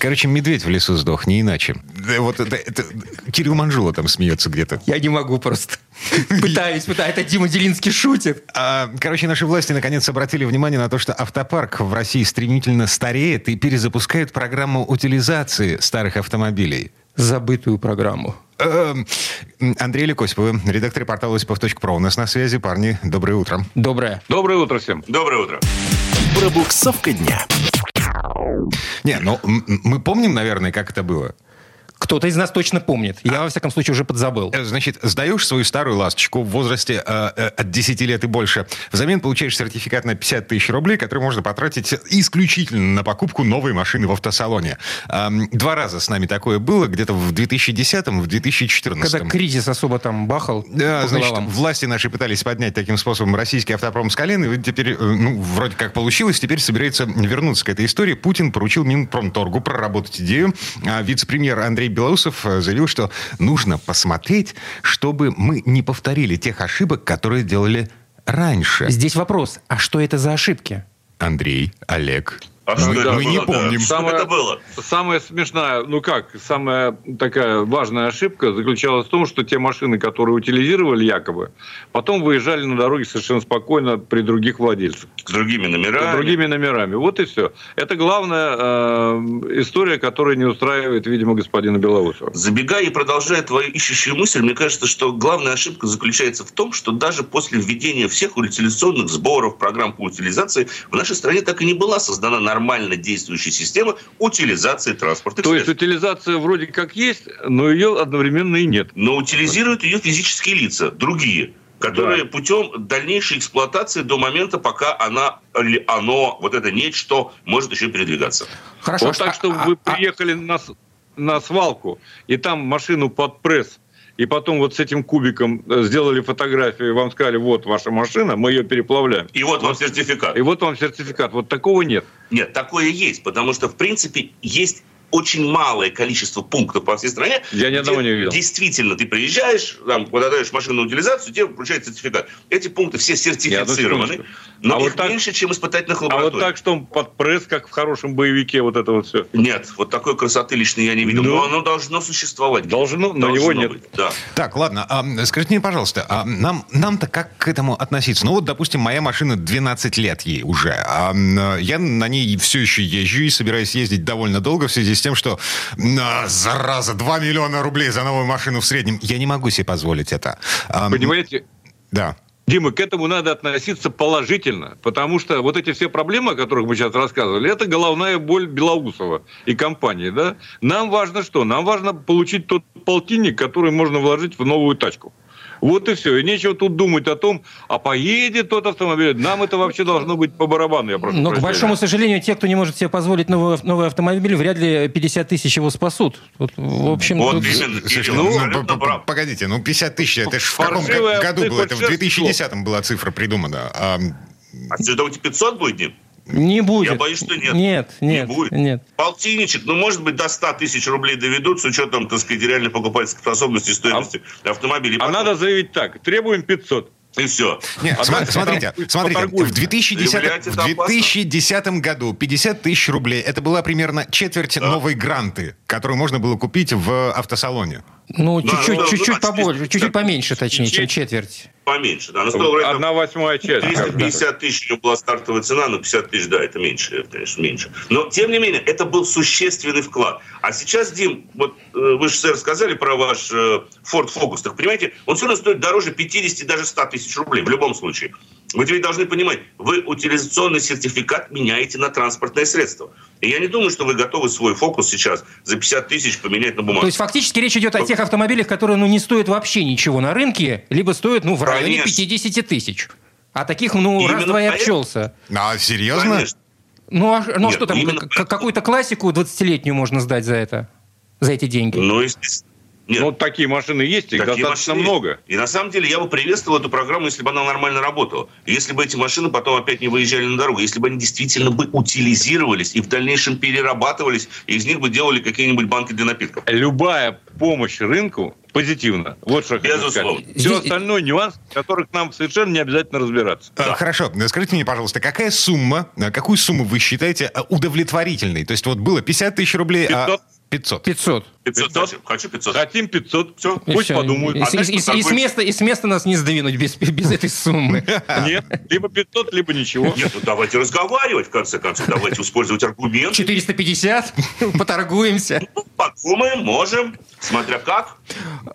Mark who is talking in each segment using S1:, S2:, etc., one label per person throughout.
S1: Короче, медведь в лесу сдох, не иначе. Да, вот это, это- Кирилл Манжула там смеется где-то.
S2: Я не могу просто. Пытаюсь, пытаюсь. Это Дима Делинский шутит.
S1: А, короче, наши власти наконец обратили внимание на то, что автопарк в России стремительно стареет и перезапускают программу утилизации старых автомобилей.
S2: Забытую программу.
S1: Эм, Андрей Лекосипов, редактор портала Осипов.про. У нас на связи, парни. Доброе утро.
S2: Доброе.
S3: Доброе утро всем.
S4: Доброе утро.
S5: Пробуксовка дня.
S1: Не, ну мы помним, наверное, как это было.
S2: Кто-то из нас точно помнит. Я, во всяком случае, уже подзабыл.
S1: Э, Значит, сдаешь свою старую ласточку в возрасте э, э, от 10 лет и больше. Взамен получаешь сертификат на 50 тысяч рублей, который можно потратить исключительно на покупку новой машины в автосалоне. Эм, Два раза с нами такое было, где-то в 2010 в 2014
S2: Когда кризис особо там бахал
S1: Да, значит,
S2: головам.
S1: власти наши пытались поднять таким способом российский автопром с колен, и теперь, э, ну, вроде как получилось, теперь собирается вернуться к этой истории. Путин поручил Минпромторгу проработать идею, а вице-премьер Андрей Белоусов э, заявил, что нужно посмотреть, чтобы мы не повторили тех ошибок, которые делали раньше.
S2: Здесь вопрос. А что это за ошибки?
S1: Андрей, Олег,
S4: А
S1: мы,
S4: что это
S1: мы не
S4: было, да?
S1: помним.
S4: Что
S3: Самое-
S4: это было?
S3: Самая смешная, ну как, самая такая важная ошибка заключалась в том, что те машины, которые утилизировали якобы, потом выезжали на дороге совершенно спокойно при других владельцах.
S4: С другими номерами.
S3: С другими номерами. Вот и все. Это главная э, история, которая не устраивает, видимо, господина Белоусова.
S4: Забегая и продолжая твою ищущую мысль, мне кажется, что главная ошибка заключается в том, что даже после введения всех утилизационных сборов, программ по утилизации, в нашей стране так и не была создана нормально действующая система утилизации транспорта.
S3: То есть утилизация вроде как есть, но ее одновременно и нет.
S4: Но утилизируют ее физические лица, другие, которые
S3: Да.
S4: путем дальнейшей эксплуатации до момента, пока она или оно, вот это нечто, может еще передвигаться.
S2: Хорошо.
S3: Вот
S2: а-
S3: так, что
S2: а-
S3: вы
S2: а-
S3: приехали на, с- на свалку, и там машину под пресс, и потом вот с этим кубиком э, сделали фотографию, и вам сказали, вот ваша машина, мы ее переплавляем.
S4: И вот вам сертификат.
S3: И вот вам сертификат. Вот такого нет.
S4: Нет, такое есть, потому что, в принципе, есть очень малое количество пунктов по всей стране.
S3: Я ни одного не видел.
S4: Действительно, ты приезжаешь, там, подаешь машину на утилизацию, тебе вручают сертификат. Эти пункты все сертифицированы, но
S3: А
S4: их
S3: вот так-
S4: меньше, чем испытательных
S3: А
S4: лабораторий.
S3: вот так, что он под пресс, как в хорошем боевике, вот это вот все.
S4: Нет, вот такой красоты лично я не видел.
S3: Ну.
S4: но оно должно существовать.
S3: Должно, но
S4: Должно
S3: его нет.
S4: быть, да.
S1: Так, ладно, а, скажите мне, пожалуйста, а нам, нам-то как к этому относиться? Ну вот, допустим, моя машина 12 лет ей уже, а я на ней все еще езжу и собираюсь ездить довольно долго в связи с тем, что, на, зараза, 2 миллиона рублей за новую машину в среднем. Я не могу себе позволить это. А,
S3: Понимаете,
S1: Да.
S3: Дима, к этому надо относиться положительно, потому что вот эти все проблемы, о которых мы сейчас рассказывали, это головная боль Белоусова и компании. Да? Нам важно что? Нам важно получить тот полтинник, который можно вложить в новую тачку. Вот и все. И нечего тут думать о том, а поедет тот автомобиль. Нам это вообще должно быть по барабану, я прошу
S2: Но, к
S3: прощения.
S2: большому сожалению, те, кто не может себе позволить новый, новый автомобиль, вряд ли 50 тысяч его спасут. Вот, в общем,
S4: Вот
S2: тут-
S4: именно,
S1: ну,
S4: прав.
S1: погодите, ну 50 тысяч, это ж в каком году было? Это в
S3: автохудшерство.
S1: 2010 была цифра придумана. А,
S4: А что, думаете, 500 будет, Дим?
S2: Не будет.
S4: Я боюсь, что нет.
S2: Нет, нет,
S4: не будет.
S2: нет.
S4: Полтинничек, ну, может быть, до 100 тысяч рублей доведут с учетом, так сказать, реальной покупательской способности и стоимости автомобилей.
S3: А
S4: Потом-
S3: надо заявить так. Требуем 500.
S4: И все.
S1: Нет,
S3: А дальше
S1: смотрите,
S3: там
S1: смотрите, в 2010,
S4: Заявлять
S1: в
S4: это опасно.
S1: 2010 году 50 тысяч рублей, это была примерно четверть новой гранты, которую можно было купить в автосалоне.
S2: Ну, чуть-чуть,
S4: ну,
S2: чуть-чуть
S4: ну,
S2: побольше,
S4: чуть-
S2: чуть-чуть поменьше, точнее, чем четверть.
S4: Поменьше, да. Она стоила там
S3: Одна восьмая часть.
S4: 350 тысяч у нее была стартовая цена, но 50 тысяч, да, это меньше, это, конечно, меньше. Но, тем не менее, это был существенный вклад. А сейчас, Дим, вот э, вы же, сэр, сказали про ваш э, Ford Focus. Так, понимаете, он все равно стоит дороже 50, даже 100 тысяч рублей в любом случае. Вы ведь должны понимать, вы утилизационный сертификат меняете на транспортное средство. И я не думаю, что вы готовы свой фокус сейчас за 50 тысяч поменять на бумагу.
S2: То есть фактически речь идет о тех автомобилях, которые ну, не стоят вообще ничего на рынке, либо стоят ну, в районе
S4: Конечно.
S2: 50 тысяч. А таких, ну, раз-два и обчелся.
S1: А, серьезно?
S4: Конечно.
S2: Ну, а, ну, а
S4: Нет,
S2: что там, какую-то классику 20-летнюю можно сдать за это? За эти деньги?
S4: Ну, естественно.
S3: Нет. Вот такие машины есть, их такие достаточно много. Есть.
S4: И на самом деле я бы приветствовал эту программу, если бы она нормально работала. Если бы эти машины потом опять не выезжали на дорогу, если бы они действительно бы утилизировались и в дальнейшем перерабатывались, и из них бы делали какие-нибудь банки для напитков.
S3: Любая помощь рынку позитивно. Вот что я хочу сказать. Все Здесь... остальное нюанс, в которых нам совершенно не обязательно разбираться.
S1: А, да. Хорошо. Скажите мне, пожалуйста, какая сумма, какую сумму вы считаете удовлетворительной? То есть вот было 50 тысяч рублей, 500. а 500.
S2: 500.
S4: 500. 500. Хочу 500.
S3: Хотим 500. Все, и пусть все. подумают.
S2: И, а и, и, и, с места, и с места нас не сдвинуть без, без этой суммы.
S3: Нет, либо 500, либо ничего.
S4: Нет, ну давайте разговаривать, в конце концов. Давайте использовать аргумент.
S2: 450? Поторгуемся.
S4: Ну, подумаем, можем. Смотря как.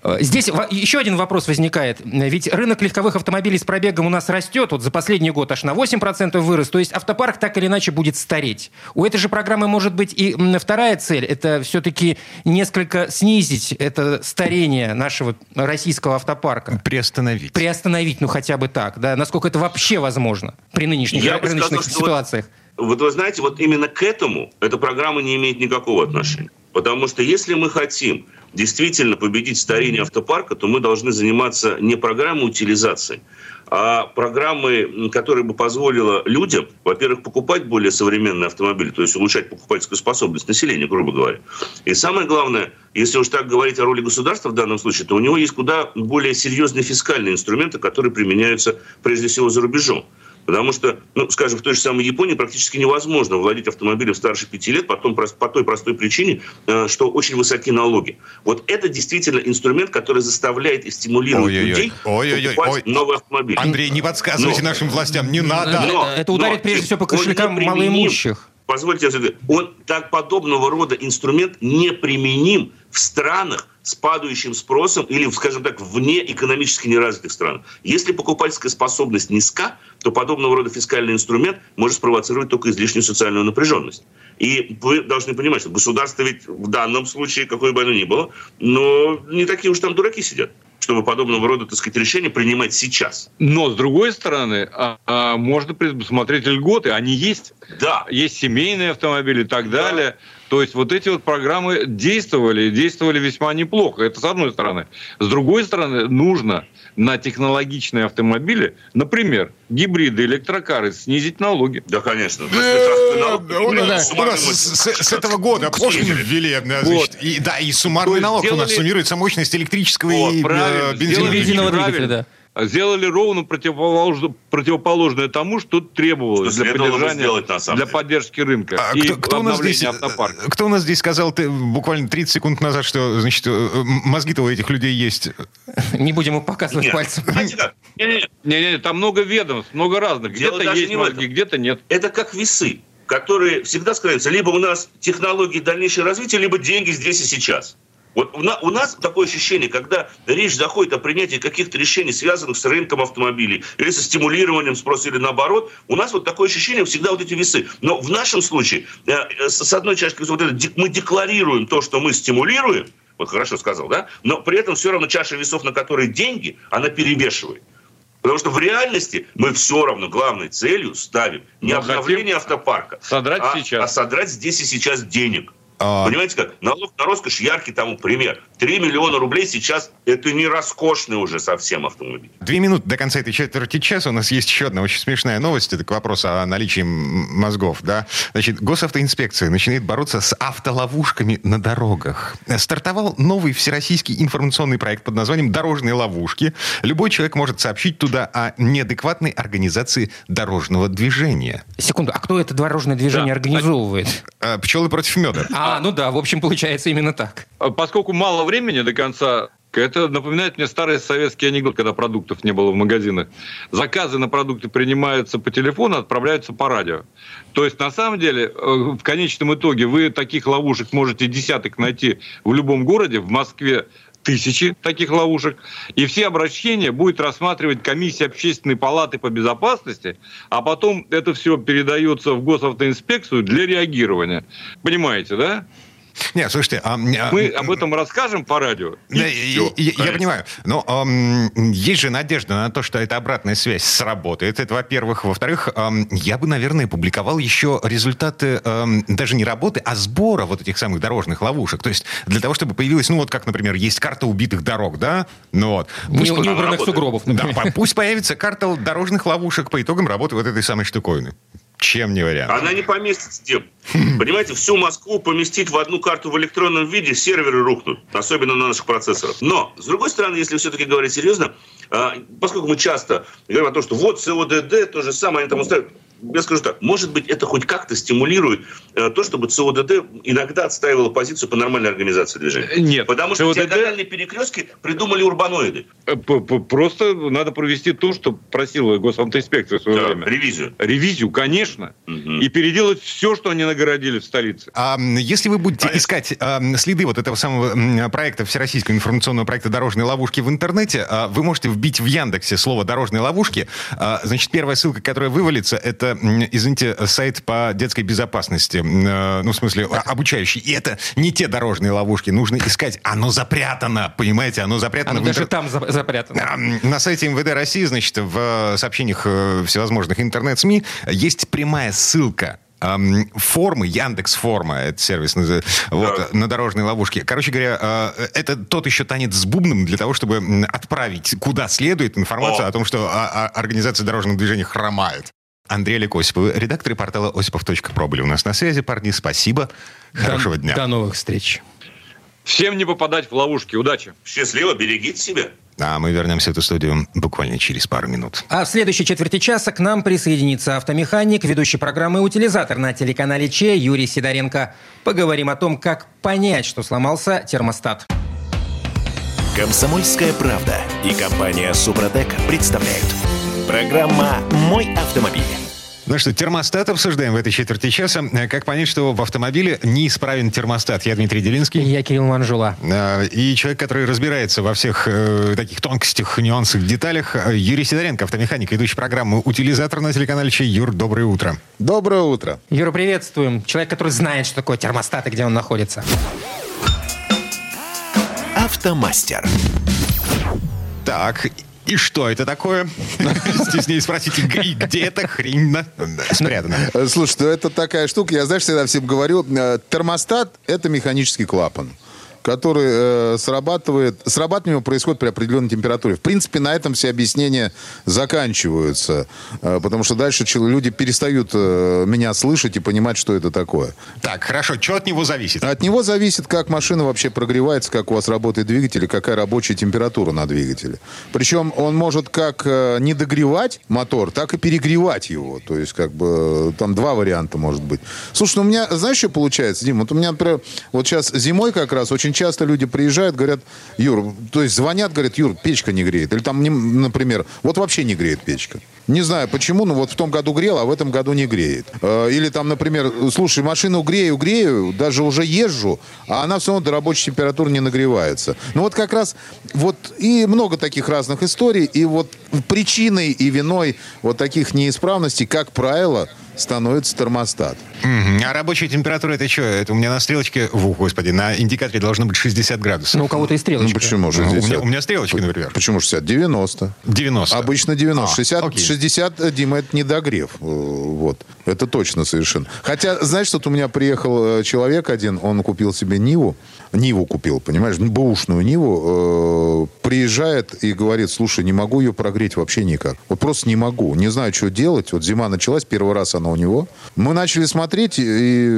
S2: Э, здесь еще один вопрос возникает. Ведь рынок легковых автомобилей с пробегом у нас растет. Вот за последний год аж на 8% вырос. То есть автопарк так или иначе будет стареть. У этой же программы может быть и вторая цель. Это все-таки несколько снизить это старение нашего российского автопарка.
S1: Приостановить.
S2: Приостановить, ну хотя бы так. Да? Насколько это вообще возможно при нынешних Я рыночных сказал, ситуациях.
S4: Вот, вот вы знаете, вот именно к этому эта программа не имеет никакого отношения. Потому что если мы хотим действительно победить старение автопарка, то мы должны заниматься не программой утилизации, а программой, которая бы позволила людям, во-первых, покупать более современные автомобили, то есть улучшать покупательскую способность населения, грубо говоря. И самое главное, если уж так говорить о роли государства в данном случае, то у него есть куда более серьезные фискальные инструменты, которые применяются прежде всего за рубежом. Потому что, ну, скажем, в той же самой Японии практически невозможно владеть автомобилем старше пяти лет потом, по той простой причине, э, что очень высоки налоги. Вот это действительно инструмент, который заставляет и стимулирует ой, людей ой, ой, покупать ой, новый автомобиль.
S1: Андрей, не подсказывайте Но... нашим властям, не надо.
S2: Но, это ударит но, прежде всего по кошелькам малоимущих.
S4: Позвольте, он так подобного рода инструмент неприменим в странах, с падающим спросом или, скажем так, вне экономически неразвитых стран. Если покупательская способность низка, то подобного рода фискальный инструмент может спровоцировать только излишнюю социальную напряженность. И вы должны понимать, что государство ведь в данном случае, какое бы оно ни было, но не такие уж там дураки сидят чтобы подобного рода, так сказать, решения принимать сейчас.
S3: Но, с другой стороны, а, а, можно предусмотреть льготы, они есть. Да. Есть семейные автомобили и так да. далее. То есть вот эти вот программы действовали, действовали весьма неплохо. Это с одной стороны. С другой стороны, нужно на технологичные автомобили, например, гибриды, электрокары, снизить налоги.
S4: Да, конечно.
S1: У нас с этого года пошлину ввели. Да, и суммарный налог у нас суммируется мощность электрического и
S3: э, бензинового двигателя сделали ровно противоположное, противоположное тому, что требовалось что для поддержания, сделать, для поддержки рынка
S1: а и кто, кто у нас здесь, автопарка. Кто у нас здесь сказал ты, буквально 30 секунд назад, что значит, э, мозги-то у этих людей есть?
S2: Не будем их показывать нет. пальцем.
S3: Не-не-не, там много ведомств, много разных. Где-то есть мозги, где-то нет.
S4: Это как весы которые всегда складываются, либо у нас технологии дальнейшего развития, либо деньги здесь и сейчас. Вот у нас такое ощущение, когда речь заходит о принятии каких-то решений, связанных с рынком автомобилей, или со стимулированием спроса, или наоборот, у нас вот такое ощущение всегда вот эти весы. Но в нашем случае, э, э, с одной чашкой вот это, мы декларируем то, что мы стимулируем, вот хорошо сказал, да, но при этом все равно чаша весов, на которые деньги, она перевешивает. Потому что в реальности мы все равно главной целью ставим не обновление автопарка,
S3: содрать а, сейчас.
S4: а содрать здесь и сейчас денег. А... Понимаете как? Налог на роскошь яркий тому пример. 3 миллиона рублей сейчас это не роскошный уже совсем автомобиль.
S1: Две минуты до конца этой четверти часа. У нас есть еще одна очень смешная новость. Это к вопросу о наличии мозгов. Да? Значит, госавтоинспекция начинает бороться с автоловушками на дорогах. Стартовал новый всероссийский информационный проект под названием «Дорожные ловушки». Любой человек может сообщить туда о неадекватной организации дорожного движения.
S2: Секунду, а кто это дорожное движение да. организовывает?
S1: А, пчелы против меда.
S2: А, а, ну да, в общем, получается именно так.
S3: А поскольку мало времени до конца, это напоминает мне старый советский анекдот, когда продуктов не было в магазинах. Заказы на продукты принимаются по телефону, отправляются по радио. То есть, на самом деле, э, в конечном итоге вы таких ловушек можете десяток найти в любом городе, в Москве тысячи таких ловушек, и все обращения будет рассматривать комиссия общественной палаты по безопасности, а потом это все передается в госавтоинспекцию для реагирования. Понимаете, да?
S1: Нет, слушайте... А,
S3: Мы об этом расскажем по радио.
S1: Да, я, я, я понимаю. Но эм, есть же надежда на то, что эта обратная связь сработает. Это, во-первых. Во-вторых, эм, я бы, наверное, публиковал еще результаты эм, даже не работы, а сбора вот этих самых дорожных ловушек. То есть для того, чтобы появилась, ну вот как, например, есть карта убитых дорог, да? Ну вот.
S2: Пусть не, неубранных сугробов,
S1: например. Да, пусть появится карта дорожных ловушек по итогам работы вот этой самой штуковины. Чем не вариант?
S4: Она не поместится где. Понимаете, всю Москву поместить в одну карту в электронном виде, серверы рухнут, особенно на наших процессорах. Но, с другой стороны, если все-таки говорить серьезно, а, поскольку мы часто говорим о том, что вот СОДД, то же самое, они там устраивают, я скажу так, может быть, это хоть как-то стимулирует э, то, чтобы ЦОДД иногда отстаивала позицию по нормальной организации движения.
S3: Нет.
S4: Потому что ЦОДД... диагональные перекрестки придумали урбаноиды.
S3: Э, просто надо провести то, что просила госавтоинспекция в свое
S4: Да,
S3: время.
S4: ревизию.
S3: Ревизию, конечно.
S4: Мгм.
S3: И переделать все, что они нагородили в столице.
S1: А если вы будете искать а, следы вот этого самого проекта, всероссийского информационного проекта «Дорожные ловушки» в интернете, а, вы можете вбить в Яндексе слово «дорожные ловушки». А, Значит, первая ссылка, которая вывалится, это, извините, сайт по детской безопасности. Э, Ну, в смысле, обучающий. И это не те дорожные ловушки. Нужно искать. Оно запрятано, понимаете? Оно запрятано
S2: Оно даже
S1: интер-
S2: там за- запрятано.
S1: На сайте МВД России, значит, в э, сообщениях э, всевозможных интернет-СМИ есть прямая ссылка формы, Яндекс форма, это сервис назы- вот, на дорожной ловушке. Короче говоря, это тот еще танец с бубном для того, чтобы отправить куда следует информацию
S4: О.
S1: о том, что а, а, организация дорожного движения хромает. Андрей Олег Осипов, редакторы портала осипов.про были у нас на связи. Парни, спасибо. Хорошего
S2: до,
S1: дня.
S2: До новых встреч.
S3: Всем не попадать в ловушки. Удачи.
S4: Счастливо, берегите себя.
S1: А мы вернемся в эту студию буквально через пару минут.
S2: А в следующей четверти часа к нам присоединится автомеханик, ведущий программы «Утилизатор» на телеканале Че Юрий Сидоренко. Поговорим о том, как понять, что сломался термостат.
S5: Комсомольская правда и компания Супротек представляют. Программа «Мой автомобиль».
S1: Ну что, термостат обсуждаем в этой четверти часа. Э, Как понять, что в автомобиле неисправен термостат? Я Дмитрий Делинский.
S2: Я Кирилл Манжула.
S1: Э, И человек, который разбирается во всех э, таких тонкостях, нюансах, деталях, э, Юрий Сидоренко, автомеханик, ведущий программы «Утилизатор» на телеканале Чей. Юр, доброе утро.
S6: Доброе утро.
S2: Юра, приветствуем. Человек, который знает, что такое термостат и где он находится.
S5: Автомастер.
S1: Так, и что это такое? Стеснее спросите, где эта хрень на- спрятана?
S6: Слушай, ну это такая штука, я, знаешь, всегда всем говорю, э, термостат – это механический клапан который э, срабатывает, срабатывание происходит при определенной температуре. В принципе, на этом все объяснения заканчиваются, э, потому что дальше люди перестают э, меня слышать и понимать, что это такое.
S1: Так, хорошо, что от него зависит?
S6: От него зависит, как машина вообще прогревается, как у вас работает двигатель и какая рабочая температура на двигателе. Причем он может как э, не догревать мотор, так и перегревать его. То есть, как бы, э, там два варианта может быть. Слушай, ну у меня, знаешь, что получается, Дим? Вот у меня, например, вот сейчас зимой как раз очень часто люди приезжают, говорят, Юр, то есть звонят, говорят, Юр, печка не греет. Или там, например, вот вообще не греет печка. Не знаю почему, но вот в том году грел, а в этом году не греет. Э, Или там, например, слушай, машину грею, грею, даже уже езжу, а она все равно до рабочей температуры не нагревается. Ну вот как раз, вот и много таких разных историй, и вот причиной и виной вот таких неисправностей, как правило, становится термостат.
S1: А рабочая температура это что? Это у меня на стрелочке, в, господи, на индикаторе должно быть 60 градусов.
S2: Ну, у кого-то и
S6: Ну
S2: стрелочка.
S6: почему
S1: Ну,
S6: 60?
S1: у, меня, у меня стрелочки, например.
S6: Почему 60? 90.
S1: 90.
S6: Обычно 90.
S1: А,
S6: 60,
S1: окей.
S6: 60, э, Дима, это не догрев. Э, Вот. Это точно совершенно. Хотя, знаешь, что у меня приехал э, человек один, он купил себе Ниву. Ниву купил, понимаешь, бэушную Ниву. Приезжает и говорит, слушай, не могу ее прогреть вообще никак. Вот просто не могу. Не знаю, что делать. Вот зима началась, первый раз она у него. Мы начали смотреть, и,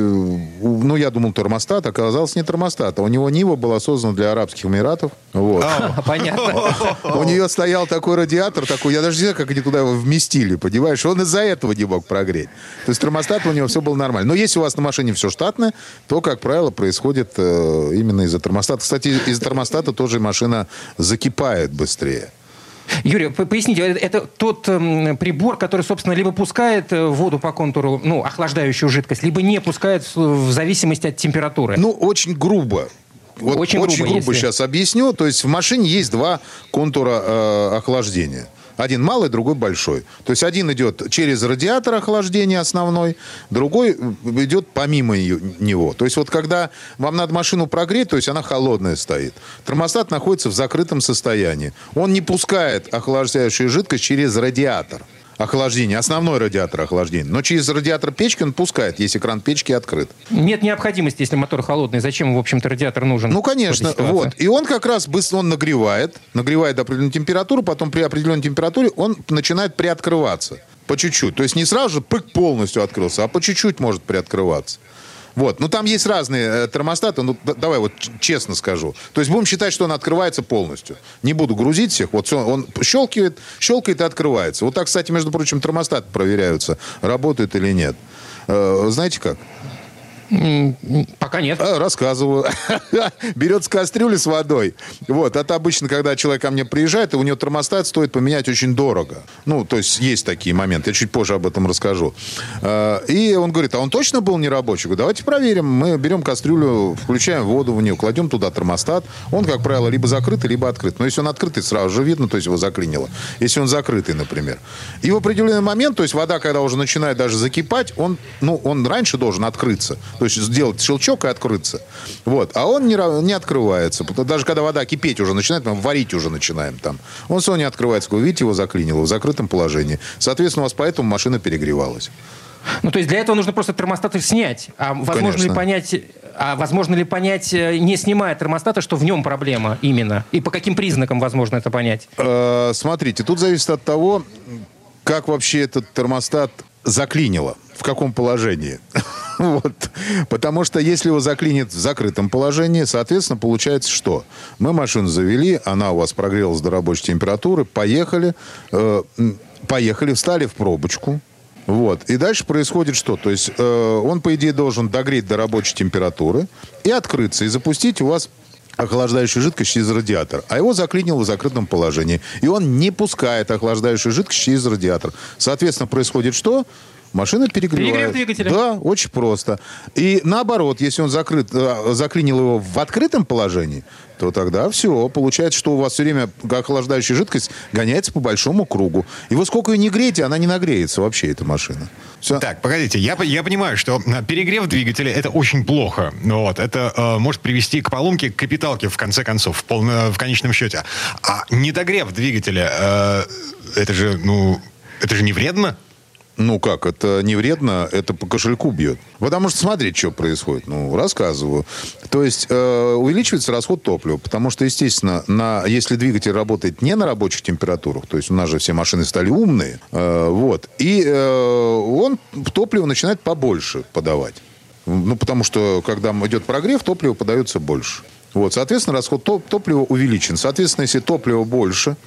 S6: ну, я думал, термостат. Оказалось, не термостат. А у него Нива была создана для Арабских Эмиратов. Вот.
S2: Понятно.
S6: У нее стоял такой радиатор, такой, я даже не знаю, как они туда его вместили, понимаешь? Он из-за этого не мог прогреть. То есть термостат у него все было нормально. Но если у вас на машине все штатное, то, как правило, происходит э, именно из-за термостата. Кстати, из-за термостата тоже машина закипает быстрее.
S2: Юрий, поясните, э, это тот эм, прибор, который, собственно, либо пускает э, воду по контуру, ну, охлаждающую жидкость, либо не пускает в в зависимости от температуры.
S6: Ну, очень грубо. Вот
S2: Очень
S6: очень,
S2: грубо,
S6: грубо,
S2: если-
S6: сейчас объясню. То есть в машине есть два контура э, охлаждения. Один малый, другой большой. То есть один идет через радиатор охлаждения основной, другой идет помимо ее- него. То есть вот когда вам надо машину прогреть, то есть она холодная стоит, термостат находится в закрытом состоянии. Он не пускает охлаждающую жидкость через радиатор охлаждения, основной радиатор охлаждения. Но через радиатор печки он пускает, если кран печки открыт.
S2: Нет необходимости, если мотор холодный. Зачем, в общем-то, радиатор нужен?
S6: Ну, конечно, вот. И он как раз быстро, он нагревает, нагревает до определенной температуры, потом при определенной температуре он начинает приоткрываться. По чуть-чуть. То есть не сразу же пык полностью открылся, а по чуть-чуть может приоткрываться. Вот. Ну, там есть разные э, термостаты. Ну, д- давай вот честно скажу. То есть будем считать, что он открывается полностью. Не буду грузить всех. Вот всё, он щелкает, щелкает и открывается. Вот так, кстати, между прочим, термостаты проверяются, работают или нет. Э, Знаете как?
S2: Пока нет.
S6: А, Рассказываю. Берется кастрюля с водой. Вот. Это обычно, когда человек ко мне приезжает, и у него термостат стоит поменять очень дорого. Ну, то есть есть такие моменты. Я чуть позже об этом расскажу. А, И он говорит, а он точно был нерабочий? Говорю, давайте проверим. Мы берем кастрюлю, включаем воду в нее, кладем туда термостат. Он, как правило, либо закрытый, либо открыт. Но если он открытый, сразу же видно, то есть его заклинило. Если он закрытый, например. И в определенный момент, то есть вода, когда уже начинает даже закипать, он, ну, он раньше должен открыться. То есть сделать щелчок и открыться. Вот. А он не, не открывается. Даже когда вода кипеть уже начинает, мы варить уже начинаем там. Он все не открывается. Вы видите, его заклинило в закрытом положении. Соответственно, у вас поэтому машина перегревалась.
S2: Ну, то есть для этого нужно просто термостаты снять. А возможно ли
S6: Конечно.
S2: понять, а возможно ли понять, э, не снимая термостата, что в нем проблема именно? И по каким признакам возможно это понять?
S6: Э, Смотрите, тут зависит от того, как вообще этот термостат заклинило, в каком положении. Вот. Потому что если его заклинит в закрытом положении, соответственно, получается что? Мы машину завели, она у вас прогрелась до рабочей температуры, поехали, э, поехали, встали в пробочку, вот. И дальше происходит что? То есть э, он, по идее, должен догреть до рабочей температуры и открыться, и запустить у вас охлаждающую жидкость через радиатор. А его заклинило в закрытом положении. И он не пускает охлаждающую жидкость через радиатор. Соответственно, происходит что? Машина перегревает.
S2: Перегрев двигателя.
S6: Да, очень просто. И наоборот, если он закрыт, э, заклинил его в открытом положении, то тогда все. Получается, что у вас все время охлаждающая жидкость гоняется по большому кругу. И вы сколько ее не греете, она не нагреется вообще, эта машина. Всё.
S1: Так, погодите, я, я понимаю, что э, перегрев двигателя это очень плохо. Вот, это э, может привести к поломке капиталки в конце концов, в, полно- в конечном счете. А недогрев двигателя, э, это же, ну, это же не вредно?
S6: Ну как, это не вредно, это по кошельку бьет. Потому что смотрите, что происходит. Ну, рассказываю. То есть э, увеличивается расход топлива, потому что, естественно, на, если двигатель работает не на рабочих температурах, то есть у нас же все машины стали умные, э, вот, и э, он топливо начинает побольше подавать. Ну, потому что, когда идет прогрев, топливо подается больше. Вот, соответственно, расход топ- топлива увеличен. Соответственно, если топлива больше,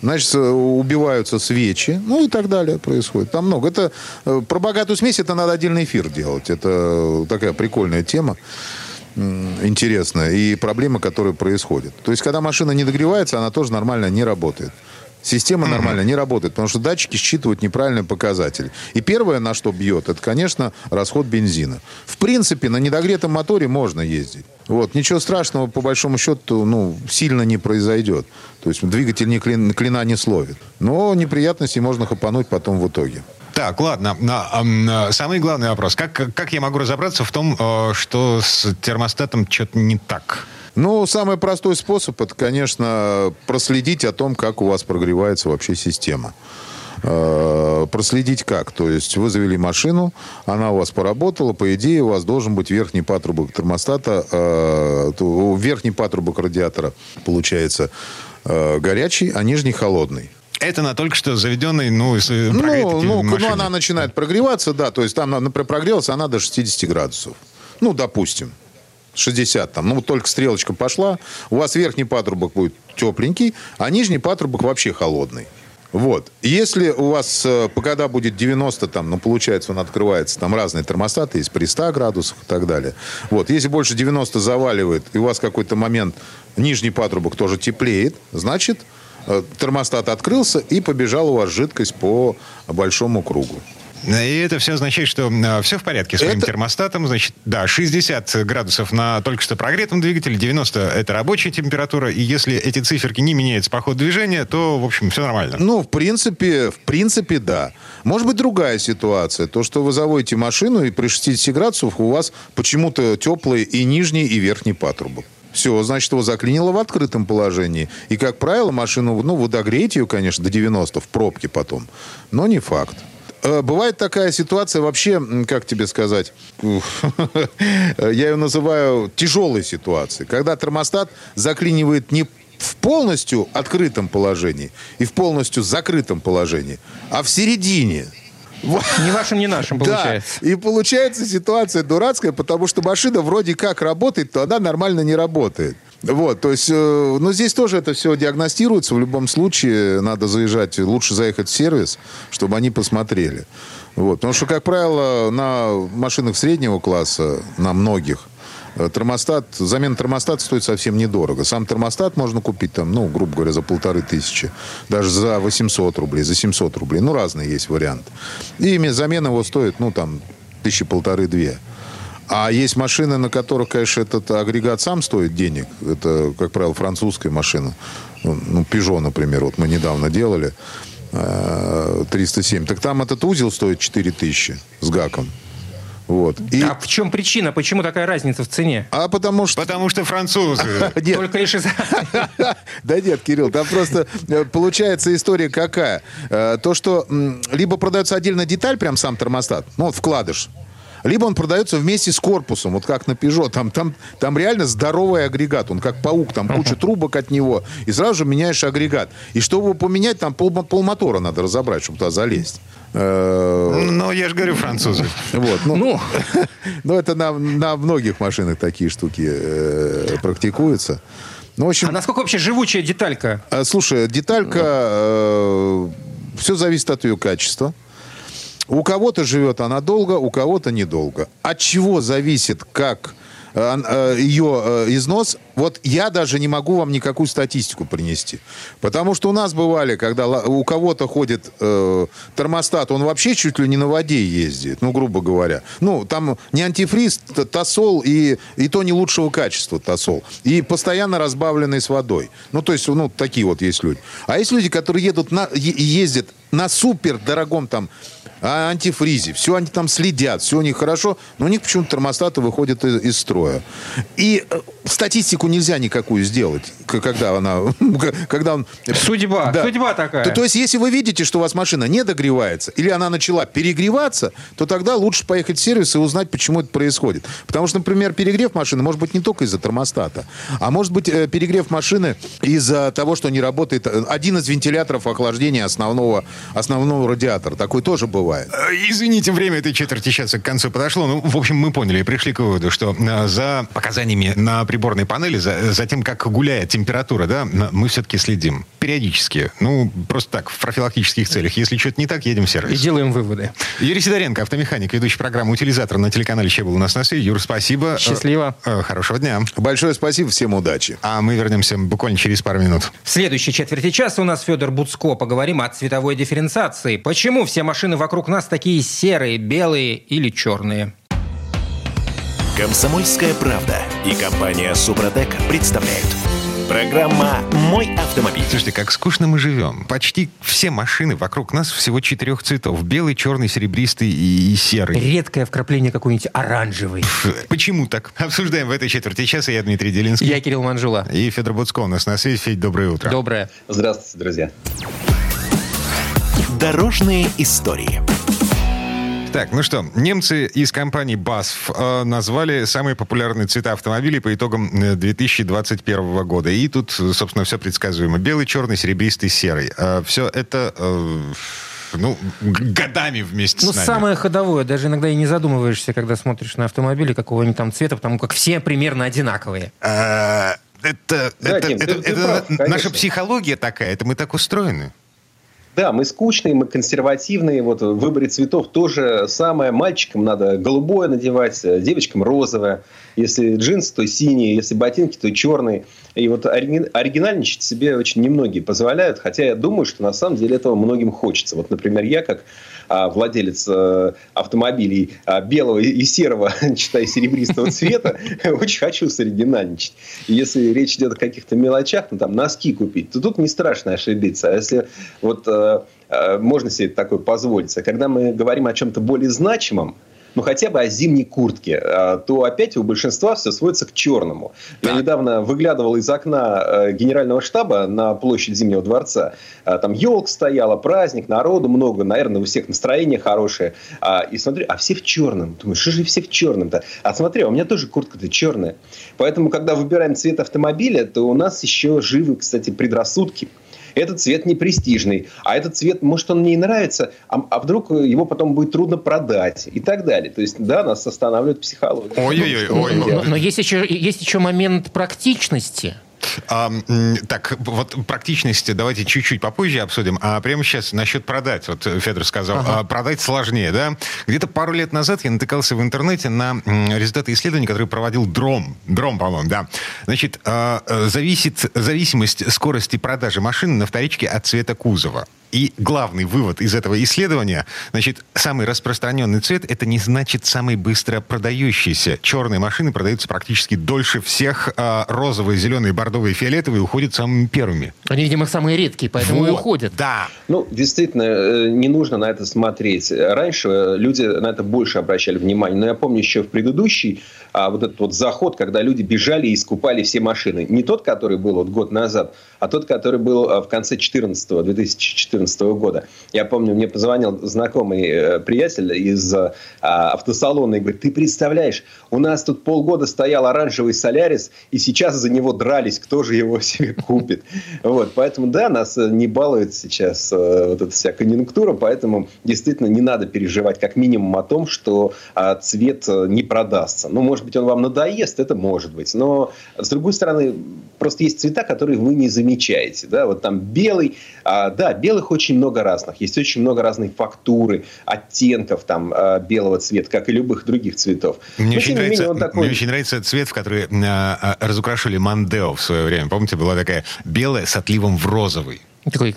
S6: значит, э, убиваются свечи, ну и так далее происходит. Там много. Это, э, про богатую смесь это надо отдельный эфир делать. Это такая прикольная тема интересная и проблемы, которые происходят. То есть, когда машина не догревается, она тоже нормально не работает. Система нормально не работает, потому что датчики считывают неправильный показатель. И первое, на что бьет, это, конечно, расход бензина. В принципе, на недогретом моторе можно ездить. Вот. Ничего страшного, по большому счету, ну, сильно не произойдет. То есть двигатель ни клин- клина не словит. Но неприятностей можно хапануть потом в итоге.
S1: Так, ладно. А, а, самый главный вопрос. Как, как- как я могу разобраться в том, э, что с термостатом что-то не так?
S6: Ну, самый простой способ, это, конечно, проследить о том, как у вас прогревается вообще система. Э, Проследить как? То есть вы завели машину, она у вас поработала, по идее у вас должен быть верхний патрубок термостата, э, верхний патрубок радиатора, получается, э, горячий, а нижний холодный.
S1: Это на только что заведенный, ну,
S6: Ну, ну, ну,
S1: машине.
S6: она начинает прогреваться, да, то есть там, например, прогрелась она до 60 градусов. Ну, допустим. 60 там. Ну, только стрелочка пошла. У вас верхний патрубок будет тепленький, а нижний патрубок вообще холодный. Вот. Если у вас э, погода будет 90, там, ну, получается, он открывается, там разные термостаты есть при 100 градусах и так далее. Вот. Если больше 90 заваливает, и у вас какой-то момент нижний патрубок тоже теплеет, значит, э, термостат открылся, и побежала у вас жидкость по большому кругу.
S1: И это все означает, что э, все в порядке с моим
S6: Это-
S1: термостатом. Значит, да, 60 градусов на только что прогретом двигателе, 90 это рабочая температура. И если эти циферки не меняются по ходу движения, то, в общем, все нормально.
S6: Ну, в принципе, в принципе, да. Может быть, другая ситуация. То, что вы заводите машину, и при 60 градусах у вас почему-то теплый и нижний, и верхний патрубок. Все, значит, его заклинило в открытом положении. И, как правило, машину, ну, вы догреете ее, конечно, до 90 в пробке потом. Но не факт. Э, Бывает такая ситуация вообще, как тебе сказать, я ее называю тяжелой ситуацией, когда термостат заклинивает не в полностью открытом положении и в полностью закрытом положении, а в середине.
S2: Ни вашим, ни нашим получается.
S6: Да, и получается ситуация дурацкая, потому что машина вроде как работает, то она нормально не работает. Вот, то есть, э, ну, здесь тоже это все диагностируется. В любом случае, надо заезжать, лучше заехать в сервис, чтобы они посмотрели. Вот, потому что, как правило, на машинах среднего класса, на многих, э, термостат, замена термостата стоит совсем недорого. Сам термостат можно купить там, ну, грубо говоря, за полторы тысячи. Даже за 800 рублей, за 700 рублей. Ну, разные есть варианты. И замена его стоит, ну, там, тысячи полторы-две. А есть машины, на которых, конечно, этот агрегат сам стоит денег. Это, как правило, французская машина. Ну, ну, Peugeot, например, вот мы недавно делали. э, 307. Так там этот узел стоит 4000 с гаком. Вот. И,
S2: А в чем причина? Почему такая разница в цене?
S6: а потому что...
S1: Потому что французы.
S6: Нет,
S2: Только лишь из...
S6: Да нет, Кирилл, там просто э, получается история какая. Э, То, что либо продается отдельно деталь, прям сам термостат, ну вот вкладыш, либо он продается вместе с корпусом, вот как на Peugeot. Там, там, там реально здоровый агрегат. Он как паук, там куча трубок от него. И сразу же меняешь агрегат. И чтобы его поменять, там пол, полмотора надо разобрать, чтобы туда залезть. Э,
S1: Ну, я же говорю, французы.
S6: Вот, ну,
S2: Ну,
S6: ну, это на, на многих машинах такие штуки э, практикуются. Ну, в общем,
S2: а насколько вообще живучая деталька?
S6: а, Слушай, деталька, все зависит от ее качества. У кого-то живет она долго, у кого-то недолго. От чего зависит, как э, ее э, износ, вот я даже не могу вам никакую статистику принести. Потому что у нас бывали, когда у кого-то ходит э, термостат, он вообще чуть ли не на воде ездит, ну, грубо говоря. Ну, там не антифриз, тосол и, и то не лучшего качества тосол. И постоянно разбавленный с водой. Ну, то есть, ну, такие вот есть люди. А есть люди, которые едут на, ездят на супер дорогом там а, антифризе, все они там следят, все у них хорошо, но у них почему-то термостаты выходят из, из строя. И э, статистику нельзя никакую сделать, когда она... Когда он...
S2: Судьба, судьба такая.
S6: То, то есть, если вы видите, что у вас машина не догревается, или она начала перегреваться, то тогда лучше поехать в сервис и узнать, почему это происходит. Потому что, например, перегрев машины может быть не только из-за термостата, а может быть э, перегрев машины из-за того, что не работает э, один из вентиляторов охлаждения основного, основного радиатора. Такой тоже бывает.
S1: Э, Извините, время этой четверти часа к концу подошло. Ну, в общем, мы поняли и пришли к выводу, что за показаниями на приборной панели, за, за тем, как гуляет температура, да, мы все-таки следим. Периодически. Ну, просто так, в профилактических целях. Если что-то не так, едем в
S2: И
S1: сервис.
S2: делаем выводы.
S1: Юрий Сидоренко, автомеханик, ведущий программы «Утилизатор» на телеканале «Че был у нас на связи». Юр, спасибо.
S2: Счастливо.
S1: Э, э, Хорошего дня.
S6: Большое спасибо, всем удачи.
S1: А мы вернемся буквально через пару минут.
S2: В следующей четверти часа у нас Федор Буцко. Поговорим о цветовой дифференциации. Почему все машины вокруг нас такие серые, белые или черные?
S5: Комсомольская правда и компания Супротек представляют. Программа «Мой автомобиль».
S1: Слушайте, как скучно мы живем. Почти все машины вокруг нас всего четырех цветов. Белый, черный, серебристый и, и серый.
S2: Редкое вкрапление какой-нибудь оранжевый.
S1: Ф, Почему так? Обсуждаем в этой четверти часа. Я Дмитрий Делинский.
S2: Я Кирилл Манжула.
S1: И Федор Буцко у нас на связи. Федь, доброе утро.
S2: Доброе.
S7: Здравствуйте, друзья.
S5: Дорожные истории.
S1: Так, ну что, немцы из компании BASF э, назвали самые популярные цвета автомобилей по итогам э, 2021 года. И тут, собственно, все предсказуемо. Белый, черный, серебристый, серый. все это, э, ну, годами вместе
S2: Ну,
S1: с нами.
S2: самое ходовое. Даже иногда и не задумываешься, когда смотришь на автомобили, какого они там цвета, потому как все примерно одинаковые.
S1: А, это,
S7: Да,
S1: это,
S7: Дим, ты-
S1: это-
S7: ты
S1: это
S7: прав,
S1: наша психология такая, это мы так устроены.
S7: Да, мы скучные, мы консервативные. Вот в выборе цветов тоже самое. Мальчикам надо голубое надевать, девочкам розовое. Если джинсы, то синие. Если ботинки, то черные. И вот ори- оригинальничать себе очень немногие позволяют. Хотя я думаю, что на самом деле этого многим хочется. Вот, например, я как владелец а, автомобилей а, белого и серого, читай, серебристого цвета, очень хочу соригинальничать. Если речь идет о каких-то мелочах, ну, там, носки купить, то тут не страшно ошибиться. А если вот а, а, можно себе такое позволить, а когда мы говорим о чем-то более значимом, ну хотя бы о зимней куртке, а, то опять у большинства все сводится к черному. Я недавно выглядывал из окна э, генерального штаба на площадь Зимнего дворца. А, там елка стояла, праздник, народу много, наверное, у всех настроение хорошее. А, и смотрю, а все в черном. Думаю, что же все в черном-то? А смотри, у меня тоже куртка-то черная. Поэтому, когда выбираем цвет автомобиля, то у нас еще живы, кстати, предрассудки этот цвет не престижный, а этот цвет, может, он мне и нравится, а, а вдруг его потом будет трудно продать и так далее. То есть, да, нас останавливает психология.
S2: Ой-ой-ой. Ну, но, но есть еще, есть еще момент практичности.
S1: А, так, вот практичности давайте чуть-чуть попозже обсудим. А прямо сейчас насчет продать. Вот Федор сказал, ага. а, продать сложнее, да? Где-то пару лет назад я натыкался в интернете на результаты исследований, которые проводил Дром. Дром, по-моему, да. Значит, а, зависит зависимость скорости продажи машины на вторичке от цвета кузова. И главный вывод из этого исследования, значит, самый распространенный цвет, это не значит самый быстро продающийся. Черные машины продаются практически дольше всех, а розовые, зеленые, бордовые, фиолетовые уходят самыми первыми.
S2: Они, видимо, самые редкие, поэтому вот, и уходят.
S1: Да.
S7: Ну, действительно, э, не нужно на это смотреть. Раньше люди на это больше обращали внимание. Но я помню еще в предыдущий а, вот этот вот заход, когда люди бежали и искупали все машины. Не тот, который был вот год назад, а тот, который был а, в конце 14 2014 года. Я помню, мне позвонил знакомый э, приятель из а, автосалона и говорит, ты представляешь, у нас тут полгода стоял оранжевый Солярис, и сейчас за него дрались, кто же его себе купит. Вот, поэтому, да, нас э, не балует сейчас э, вот эта вся конъюнктура, поэтому действительно не надо переживать как минимум о том, что цвет не продастся. Ну, может быть, он вам надоест, это может быть. Но, с другой стороны, просто есть цвета, которые вы не замечаете замечаете. Да? Вот там белый, а, да, белых очень много разных. Есть очень много разной фактуры, оттенков там а, белого цвета, как и любых других цветов.
S1: Мне, очень нравится, менее, такой... мне очень нравится цвет, в который а, а, разукрашивали Мандео в свое время. Помните, была такая белая с отливом в розовый.
S2: Такое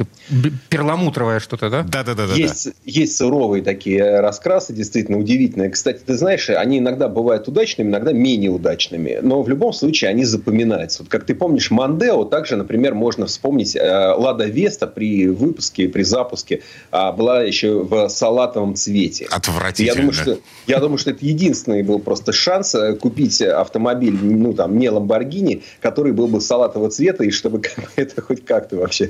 S2: перламутровое что-то, да?
S7: Да, да, да. Есть, да. есть суровые такие раскрасы, действительно удивительные. Кстати, ты знаешь, они иногда бывают удачными, иногда менее удачными. Но в любом случае они запоминаются. Вот как ты помнишь, Мандео, также, например, можно вспомнить э, Лада Веста при выпуске, при запуске а, была еще в салатовом цвете.
S1: Отвратительно.
S7: Я думаю, что, я думаю, что это единственный был просто шанс э, купить автомобиль, ну там, не Ламборгини, который был бы салатового цвета, и чтобы это хоть как-то вообще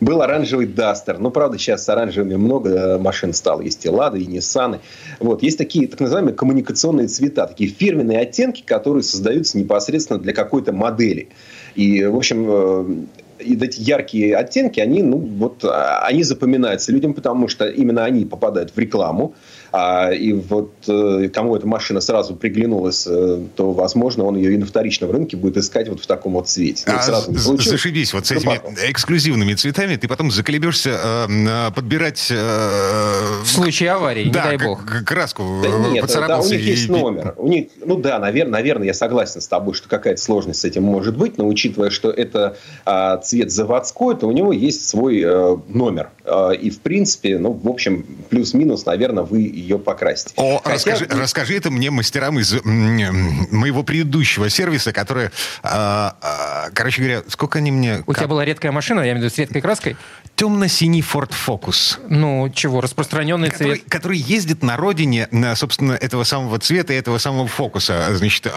S7: был оранжевый Дастер. Ну, правда, сейчас с оранжевыми много э, машин стало. Есть и Лады, и Ниссаны. Вот. Есть такие так называемые коммуникационные цвета, такие фирменные оттенки, которые создаются непосредственно для какой-то модели. И, в общем, э, и эти яркие оттенки, они, ну, вот, а, они запоминаются людям, потому что именно они попадают в рекламу. А, и вот э, кому эта машина сразу приглянулась, э, то, возможно, он ее и на вторичном рынке будет искать вот в таком вот цвете.
S1: А сразу зашибись, вот с этими потом. эксклюзивными цветами ты потом заколебешься э, подбирать... Э,
S2: в случае аварии, да, не дай бог.
S1: краску
S7: да нет, да, у них и... есть номер. У них, ну да, наверное, наверное, я согласен с тобой, что какая-то сложность с этим может быть, но учитывая, что это а, цвет заводской, то у него есть свой э, номер. Э, и, в принципе, ну, в общем, плюс-минус, наверное, вы ее покрасить.
S1: О, Хотя... расскажи, расскажи это мне мастерам из моего предыдущего сервиса, которые, а, а, короче говоря, сколько они мне...
S2: У тебя была редкая машина, я имею в виду с редкой краской?
S1: Темно-синий Ford Focus.
S2: Ну, чего, распространенный
S1: который,
S2: цвет?
S1: Который ездит на родине, на, собственно, этого самого цвета и этого самого фокуса. Значит, э,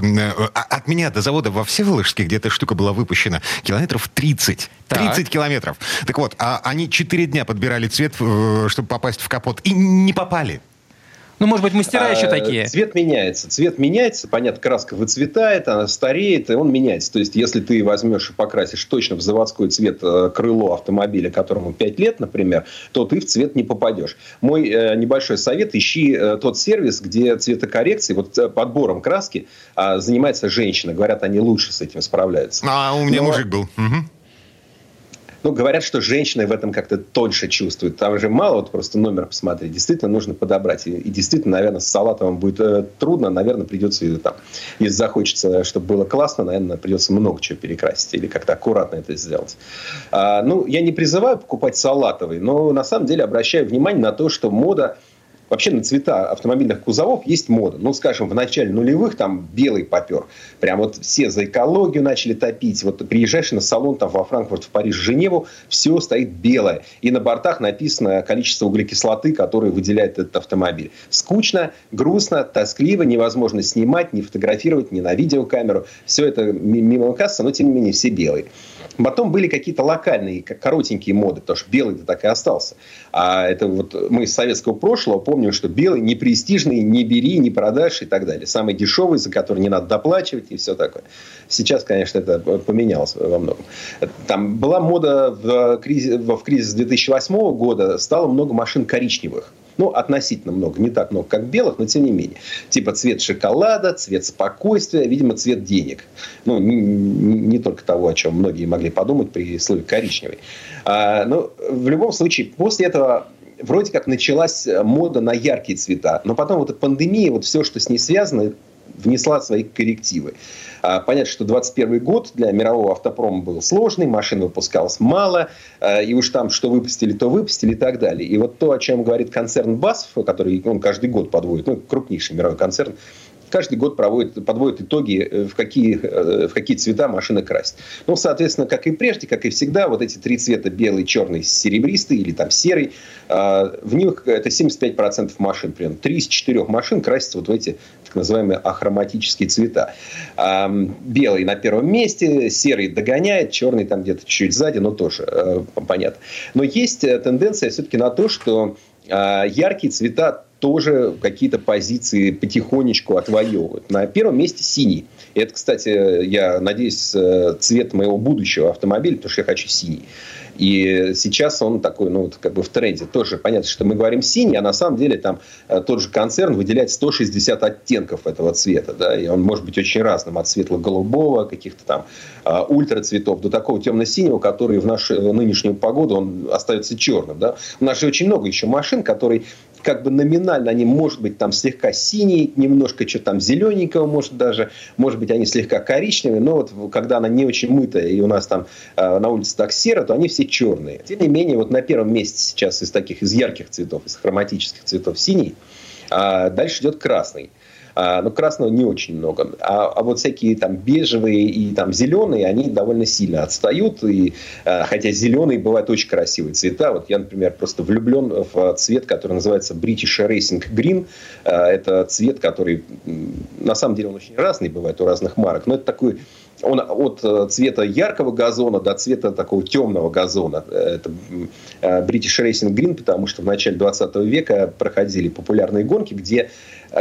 S1: а, от меня до завода во Всеволожске, где эта штука была выпущена, километров 30. Так. 30 километров. Так вот, а они 4 дня подбирали цвет, э, чтобы попасть в капот, и не попали.
S2: Ну, может быть, мастера а, еще такие.
S7: Цвет меняется. Цвет меняется. Понятно, краска выцветает, она стареет, и он меняется. То есть, если ты возьмешь и покрасишь точно в заводской цвет э, крыло автомобиля, которому 5 лет, например, то ты в цвет не попадешь. Мой э, небольшой совет, ищи э, тот сервис, где цветокоррекции, вот э, подбором краски э, занимается женщина. Говорят, они лучше с этим справляются.
S1: А у меня Но... мужик был. Угу.
S7: Ну, говорят, что женщины в этом как-то тоньше чувствуют. Там же мало вот просто номер посмотреть. Действительно нужно подобрать. И, и действительно, наверное, с салатом будет э, трудно. Наверное, придется, или, там, если захочется, чтобы было классно, наверное, придется много чего перекрасить. Или как-то аккуратно это сделать. А, ну, я не призываю покупать салатовый, но на самом деле обращаю внимание на то, что мода вообще на цвета автомобильных кузовов есть мода. Ну, скажем, в начале нулевых там белый попер. Прям вот все за экологию начали топить. Вот приезжаешь на салон там во Франкфурт, в Париж, Женеву, все стоит белое. И на бортах написано количество углекислоты, которое выделяет этот автомобиль. Скучно, грустно, тоскливо, невозможно снимать, не фотографировать, не на видеокамеру. Все это мимо кассы, но тем не менее все белые. Потом были какие-то локальные, коротенькие моды, потому что белый так и остался. А это вот мы из советского прошлого помним, что белый не престижный, не бери, не продашь и так далее. Самый дешевый, за который не надо доплачивать и все такое. Сейчас, конечно, это поменялось во многом. Там была мода в кризис, в кризис 2008 года, стало много машин коричневых. Ну, относительно много, не так много, как белых, но тем не менее. Типа цвет шоколада, цвет спокойствия, видимо, цвет денег. Ну, не, не, только того, о чем многие могли подумать при слове коричневый. А, но в любом случае, после этого вроде как началась мода на яркие цвета. Но потом вот эта пандемия, вот все, что с ней связано, внесла свои коррективы. А, понятно, что 21 год для мирового автопрома был сложный, машин выпускалось мало, а, и уж там что выпустили, то выпустили и так далее. И вот то, о чем говорит концерн BASF, который он каждый год подводит, ну, крупнейший мировой концерн, каждый год проводит, подводит итоги, э, в какие, э, в какие цвета машины красить. Ну, соответственно, как и прежде, как и всегда, вот эти три цвета, белый, черный, серебристый или там серый, а, в них это 75% машин, примерно. Три из четырех машин красятся вот в эти так называемые ахроматические цвета. Белый на первом месте, серый догоняет, черный там где-то чуть-чуть сзади, но тоже э, понятно. Но есть тенденция все-таки на то, что а, яркие цвета тоже какие-то позиции потихонечку отвоевывают. На первом месте синий. Это, кстати, я надеюсь, э, цвет моего будущего автомобиля, потому что я хочу синий. И сейчас он такой, ну, вот как бы в тренде. Тоже понятно, что мы говорим синий, а на самом деле там э, тот же концерн выделяет 160 оттенков этого цвета, да, и он может быть очень разным, от светло-голубого, каких-то там а, ультрацветов до такого темно-синего, который в нашу нынешнюю погоду он остается черным, да. У нас же очень много еще машин, которые как бы номинально они, может быть, там слегка синие, немножко что-то там зелененького, может даже, может быть, они слегка коричневые, но вот когда она не очень мытая, и у нас там э, на улице так серо, то они все черные. Тем не менее, вот на первом месте сейчас из таких, из ярких цветов, из хроматических цветов синий, а дальше идет красный. А, ну, красного не очень много. А, а вот всякие там бежевые и там зеленые, они довольно сильно отстают. И, а, хотя зеленые бывают очень красивые цвета. Вот я, например, просто влюблен в цвет, который называется British Racing Green. А, это цвет, который, на самом деле, он очень разный бывает у разных марок. Но это такой он от э, цвета яркого газона до цвета такого темного газона. Это э, British Racing Green, потому что в начале 20 века проходили популярные гонки, где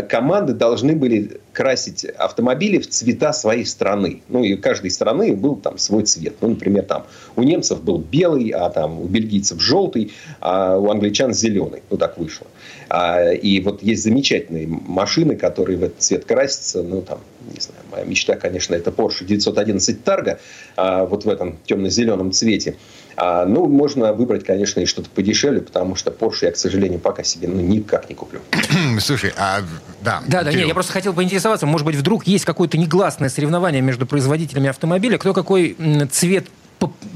S7: команды должны были красить автомобили в цвета своей страны. Ну, и у каждой страны был там свой цвет. Ну, например, там у немцев был белый, а там у бельгийцев желтый, а у англичан зеленый. Ну, так вышло. А, и вот есть замечательные машины, которые в этот цвет красятся. Ну, там, не знаю, моя мечта, конечно, это Porsche 911 Targa, а, вот в этом темно-зеленом цвете. А, ну, можно выбрать, конечно, и что-то подешевле, потому что Porsche я, к сожалению, пока себе ну, никак не куплю.
S1: Слушай, а да.
S2: Да, да, нет, я просто хотел поинтересоваться, может быть, вдруг есть какое-то негласное соревнование между производителями автомобиля, кто какой цвет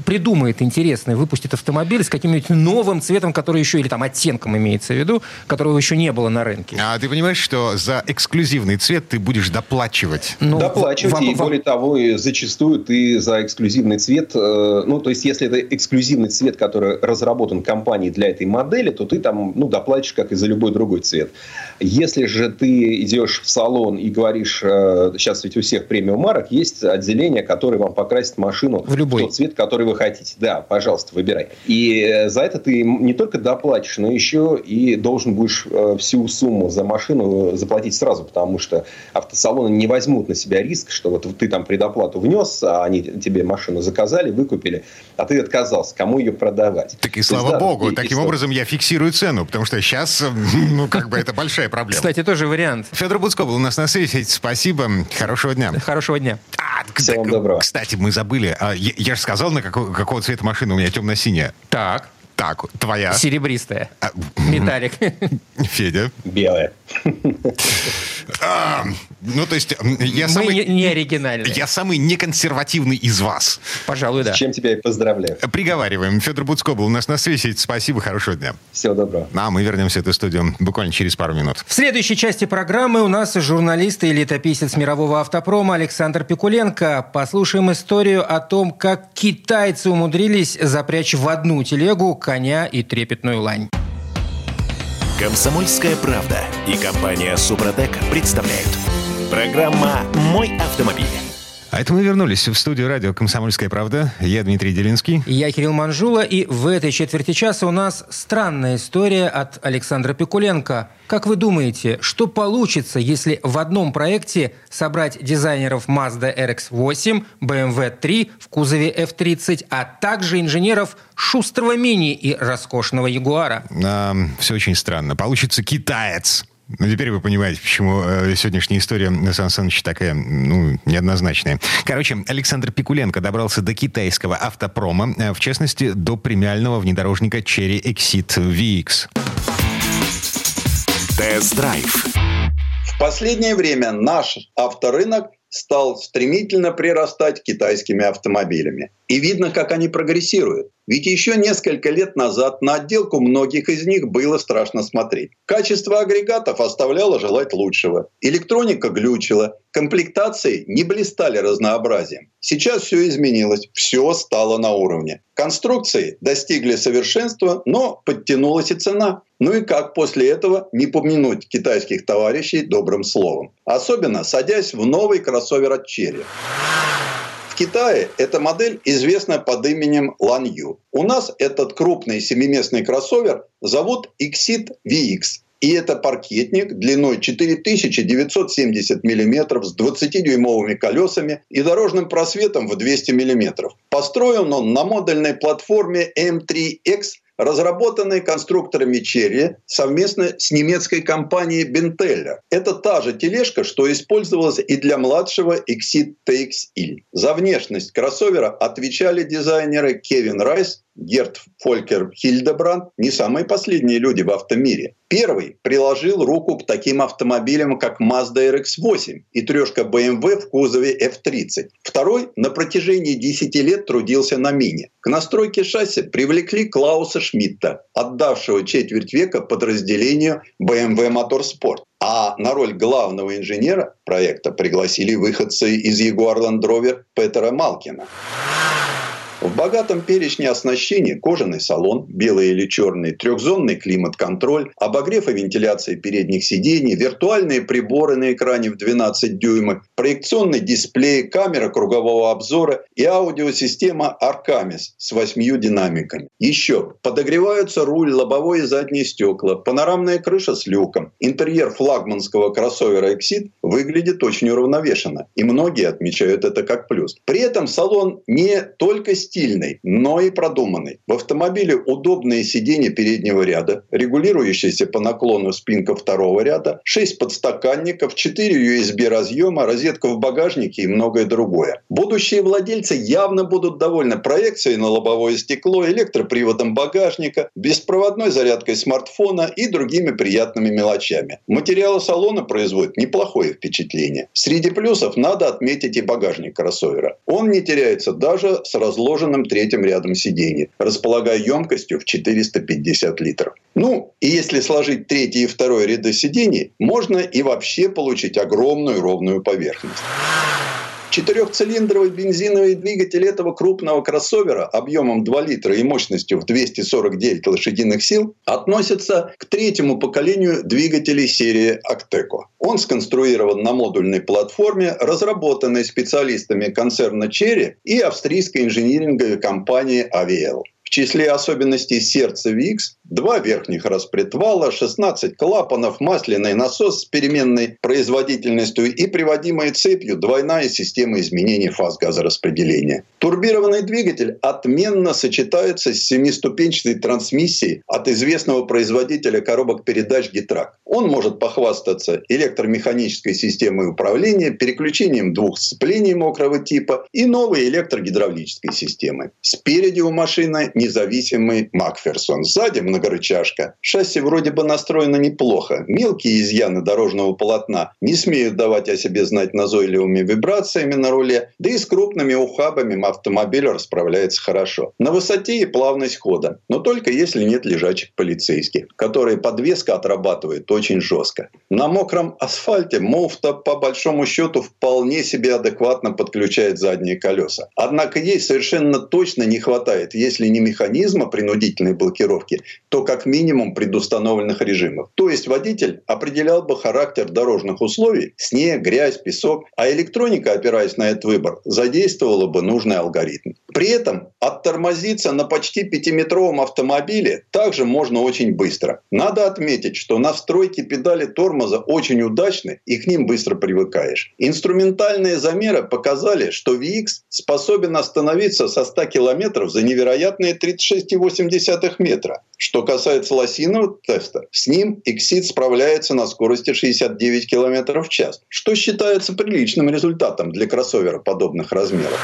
S2: придумает интересный, выпустит автомобиль с каким-нибудь новым цветом, который еще, или там оттенком имеется в виду, которого еще не было на рынке.
S1: А ты понимаешь, что за эксклюзивный цвет ты будешь доплачивать?
S7: Ну, доплачивать, вам, и вам... более того, и зачастую ты за эксклюзивный цвет, э, ну, то есть, если это эксклюзивный цвет, который разработан компанией для этой модели, то ты там, ну, доплатишь, как и за любой другой цвет. Если же ты идешь в салон и говоришь, э, сейчас ведь у всех премиум марок есть отделение, которое вам покрасит машину в, любой. в тот цвет, который вы хотите. Да, пожалуйста, выбирай. И э, за это ты не только доплатишь, но еще и должен будешь э, всю сумму за машину заплатить сразу, потому что автосалоны не возьмут на себя риск, что вот ты там предоплату внес, а они тебе машину заказали, выкупили, а ты отказался. Кому ее продавать?
S1: Так и слава есть, да, богу, и, таким и образом я фиксирую цену, потому что сейчас, ну, как бы это большая проблема.
S2: Кстати, тоже вариант.
S1: Федор Буцко был у нас на связи. Спасибо. Хорошего дня.
S2: Хорошего дня.
S7: А, Всего доброго.
S1: Кстати, мы забыли. А, я, я же сказал, на какого, какого цвета машина у меня темно-синяя.
S2: Так.
S1: Так, твоя.
S2: Серебристая. А, Металлик.
S1: Федя.
S7: Белая.
S1: А, ну, то есть, я
S2: Мы
S1: самый...
S2: не, не оригинальные.
S1: Я самый неконсервативный из вас.
S2: Пожалуй, да.
S7: С чем тебя и поздравляю.
S1: Приговариваем. Федор Буцко был у нас на связи. Спасибо, хорошего дня.
S7: Всего доброго.
S1: А мы вернемся в эту студию буквально через пару минут.
S2: В следующей части программы у нас журналист и летописец мирового автопрома Александр Пикуленко. Послушаем историю о том, как китайцы умудрились запрячь в одну телегу коня и трепетную лань.
S5: Комсомольская правда и компания Супротек представляют. Программа «Мой автомобиль».
S1: А это мы вернулись в студию радио «Комсомольская правда». Я Дмитрий Делинский.
S2: Я Кирилл Манжула, и в этой четверти часа у нас странная история от Александра Пикуленко. Как вы думаете, что получится, если в одном проекте собрать дизайнеров Mazda RX-8, BMW 3 в кузове F30, а также инженеров шустрого мини и роскошного Ягуара?
S1: А, все очень странно. Получится китаец. Ну, теперь вы понимаете, почему э, сегодняшняя история Сан Саныча такая, ну, неоднозначная. Короче, Александр Пикуленко добрался до китайского автопрома, э, в частности, до премиального внедорожника Cherry Exit VX.
S5: Тест-драйв.
S8: В последнее время наш авторынок стал стремительно прирастать китайскими автомобилями. И видно, как они прогрессируют. Ведь еще несколько лет назад на отделку многих из них было страшно смотреть. Качество агрегатов оставляло желать лучшего. Электроника глючила, комплектации не блистали разнообразием. Сейчас все изменилось, все стало на уровне. Конструкции достигли совершенства, но подтянулась и цена. Ну и как после этого не помянуть китайских товарищей добрым словом? Особенно садясь в новый кроссовер от Черри. В Китае эта модель известна под именем Lanyu. У нас этот крупный семиместный кроссовер зовут Exit VX. И это паркетник длиной 4970 мм с 20-дюймовыми колесами и дорожным просветом в 200 мм. Построен он на модульной платформе M3X разработанной конструкторами Черри совместно с немецкой компанией Бентеля. Это та же тележка, что использовалась и для младшего Exit TXI. За внешность кроссовера отвечали дизайнеры Кевин Райс Герт Фолькер Хильдебранд не самые последние люди в автомире. Первый приложил руку к таким автомобилям, как Mazda RX-8 и трешка BMW в кузове F30. Второй на протяжении 10 лет трудился на Мини. К настройке шасси привлекли Клауса Шмидта, отдавшего четверть века подразделению BMW Motorsport. А на роль главного инженера проекта пригласили выходцы из Jaguar Land Rover Петера Малкина. В богатом перечне оснащения кожаный салон, белый или черный, трехзонный климат-контроль, обогрев и вентиляция передних сидений, виртуальные приборы на экране в 12 дюймов, проекционный дисплей, камера кругового обзора и аудиосистема Arcamis с восьмью динамиками. Еще подогреваются руль, лобовое и задние стекла, панорамная крыша с люком. Интерьер флагманского кроссовера Exit выглядит очень уравновешенно, и многие отмечают это как плюс. При этом салон не только стильный, но и продуманный. В автомобиле удобные сиденья переднего ряда, регулирующаяся по наклону спинка второго ряда, 6 подстаканников, 4 USB разъема, розетка в багажнике и многое другое. Будущие владельцы явно будут довольны проекцией на лобовое стекло, электроприводом багажника, беспроводной зарядкой смартфона и другими приятными мелочами. Материалы салона производят неплохое впечатление. Среди плюсов надо отметить и багажник кроссовера. Он не теряется даже с разложенным третьим рядом сидений, располагая емкостью в 450 литров. Ну, и если сложить третий и второй ряды сидений, можно и вообще получить огромную ровную поверхность. Четырехцилиндровый бензиновый двигатель этого крупного кроссовера объемом 2 литра и мощностью в 249 лошадиных сил относится к третьему поколению двигателей серии Acteco. Он сконструирован на модульной платформе, разработанной специалистами концерна Cherry и австрийской инжиниринговой компании AVL. В числе особенностей сердца VX два верхних распредвала, 16 клапанов, масляный насос с переменной производительностью и приводимая цепью двойная система изменений фаз газораспределения. Турбированный двигатель отменно сочетается с семиступенчатой трансмиссией от известного производителя коробок передач Гитрак. Он может похвастаться электромеханической системой управления, переключением двух сцеплений мокрого типа и новой электрогидравлической системой. Спереди у машины независимый Макферсон. Сзади многорычажка. Шасси вроде бы настроено неплохо. Мелкие изъяны дорожного полотна не смеют давать о себе знать назойливыми вибрациями на руле, да и с крупными ухабами автомобиль расправляется хорошо. На высоте и плавность хода, но только если нет лежачих полицейских, которые подвеска отрабатывает очень жестко. На мокром асфальте муфта по большому счету вполне себе адекватно подключает задние колеса. Однако ей совершенно точно не хватает, если не механизма принудительной блокировки, то как минимум предустановленных режимов. То есть водитель определял бы характер дорожных условий, снег, грязь, песок, а электроника, опираясь на этот выбор, задействовала бы нужный алгоритм. При этом оттормозиться на почти пятиметровом автомобиле также можно очень быстро. Надо отметить, что настройки педали тормоза очень удачны и к ним быстро привыкаешь. Инструментальные замеры показали, что VX способен остановиться со 100 км за невероятные 36,8 метра. Что касается лосиного теста, с ним Exit справляется на скорости 69 км в час, что считается приличным результатом для кроссовера подобных размеров.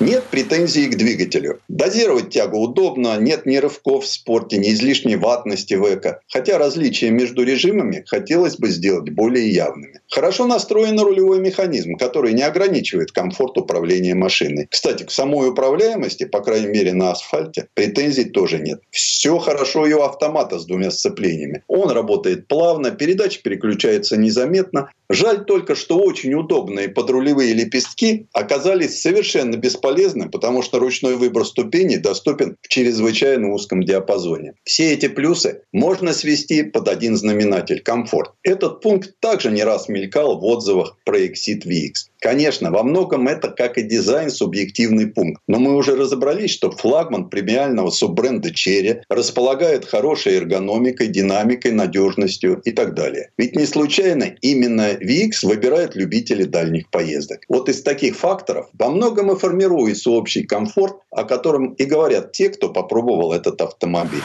S8: Нет претензий к двигателю. Дозировать тягу удобно, нет ни рывков в спорте, ни излишней ватности в эко. Хотя различия между режимами хотелось бы сделать более явными. Хорошо настроен рулевой механизм, который не ограничивает комфорт управления машиной. Кстати, к самой управляемости, по крайней мере на асфальте, претензий тоже нет. Все хорошо и у автомата с двумя сцеплениями. Он работает плавно, передача переключается незаметно. Жаль только, что очень удобные подрулевые лепестки оказались совершенно бесполезны, потому что ручной выбор ступеней доступен в чрезвычайно узком диапазоне. Все эти плюсы можно свести под один знаменатель – комфорт. Этот пункт также не раз мелькал в отзывах про Exit VX. Конечно, во многом это, как и дизайн, субъективный пункт. Но мы уже разобрались, что флагман премиального суббренда Cherry располагает хорошей эргономикой, динамикой, надежностью и так далее. Ведь не случайно именно VX выбирают любители дальних поездок. Вот из таких факторов во многом и формируется общий комфорт, о котором и говорят те, кто попробовал этот автомобиль.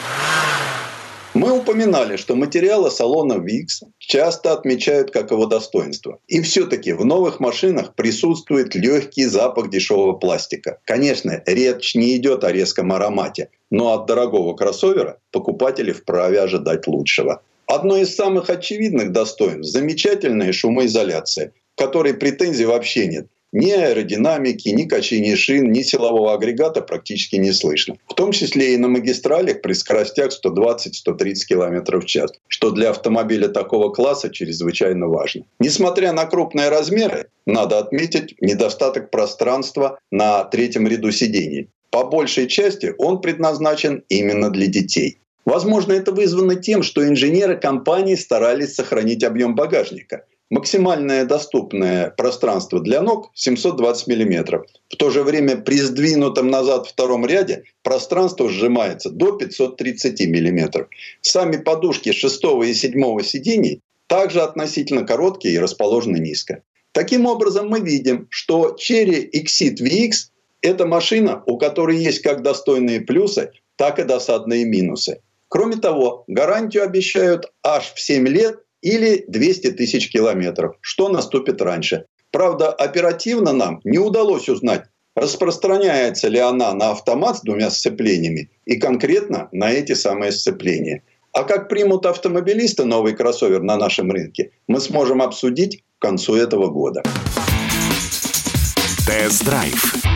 S8: Мы упоминали, что материалы салона VIX часто отмечают как его достоинство. И все-таки в новых машинах присутствует легкий запах дешевого пластика. Конечно, речь не идет о резком аромате, но от дорогого кроссовера покупатели вправе ожидать лучшего. Одно из самых очевидных достоинств – замечательная шумоизоляция, которой претензий вообще нет. Ни аэродинамики, ни качения шин, ни силового агрегата практически не слышно. В том числе и на магистралях при скоростях 120-130 км в час, что для автомобиля такого класса чрезвычайно важно. Несмотря на крупные размеры, надо отметить недостаток пространства на третьем ряду сидений. По большей части он предназначен именно для детей. Возможно, это вызвано тем, что инженеры компании старались сохранить объем багажника – Максимальное доступное пространство для ног 720 мм. В то же время при сдвинутом назад втором ряде пространство сжимается до 530 мм. Сами подушки 6 и 7 сидений также относительно короткие и расположены низко. Таким образом, мы видим, что Cherry Exit VX – это машина, у которой есть как достойные плюсы, так и досадные минусы. Кроме того, гарантию обещают аж в 7 лет или 200 тысяч километров, что наступит раньше. Правда, оперативно нам не удалось узнать, распространяется ли она на автомат с двумя сцеплениями и конкретно на эти самые сцепления. А как примут автомобилисты новый кроссовер на нашем рынке, мы сможем обсудить к концу этого года.
S5: Тест-драйв